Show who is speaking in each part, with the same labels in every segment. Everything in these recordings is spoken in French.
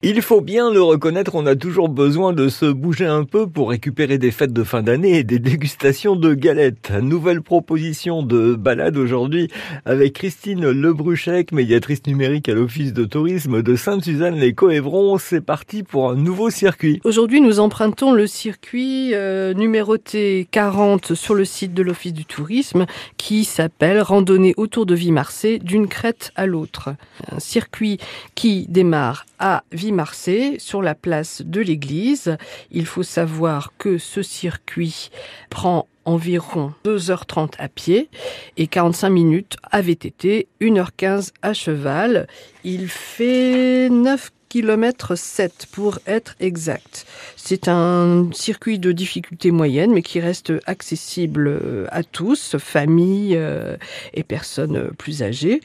Speaker 1: Il faut bien le reconnaître, on a toujours besoin de se bouger un peu pour récupérer des fêtes de fin d'année et des dégustations de galettes. Nouvelle proposition de balade aujourd'hui avec Christine Lebruchec, médiatrice numérique à l'Office de tourisme de Sainte-Suzanne-les-Coévrons. C'est parti pour un nouveau circuit.
Speaker 2: Aujourd'hui, nous empruntons le circuit euh, numéroté 40 sur le site de l'Office du tourisme qui s'appelle Randonnée autour de Vimarsay d'une crête à l'autre. Un circuit qui démarre à Vimarsay, sur la place de l'église. Il faut savoir que ce circuit prend environ 2h30 à pied et 45 minutes à VTT, 1h15 à cheval. Il fait 9 km 7 pour être exact. C'est un circuit de difficulté moyenne mais qui reste accessible euh, à tous, familles euh, et personnes plus âgées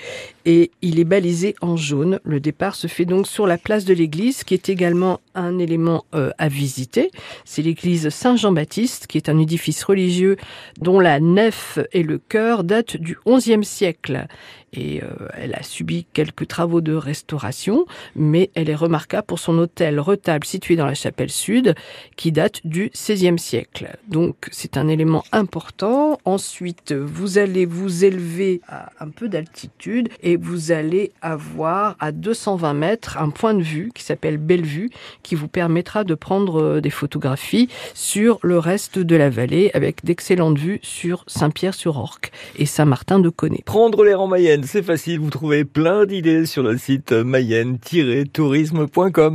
Speaker 2: et il est balisé en jaune. Le départ se fait donc sur la place de l'église qui est également un élément euh, à visiter. C'est l'église Saint-Jean-Baptiste qui est un édifice religieux dont la nef et le chœur datent du XIe siècle et elle a subi quelques travaux de restauration, mais elle est remarquable pour son hôtel retable situé dans la chapelle sud, qui date du XVIe siècle. Donc c'est un élément important. Ensuite, vous allez vous élever à un peu d'altitude et vous allez avoir à 220 mètres un point de vue qui s'appelle Bellevue, qui vous permettra de prendre des photographies sur le reste de la vallée avec d'excellentes vues sur Saint-Pierre-sur-Orque et Saint-Martin-de-Conné.
Speaker 1: Prendre l'air en Mayenne, c'est facile, vous trouvez plein d'idées sur le site mayenne-tourisme.com.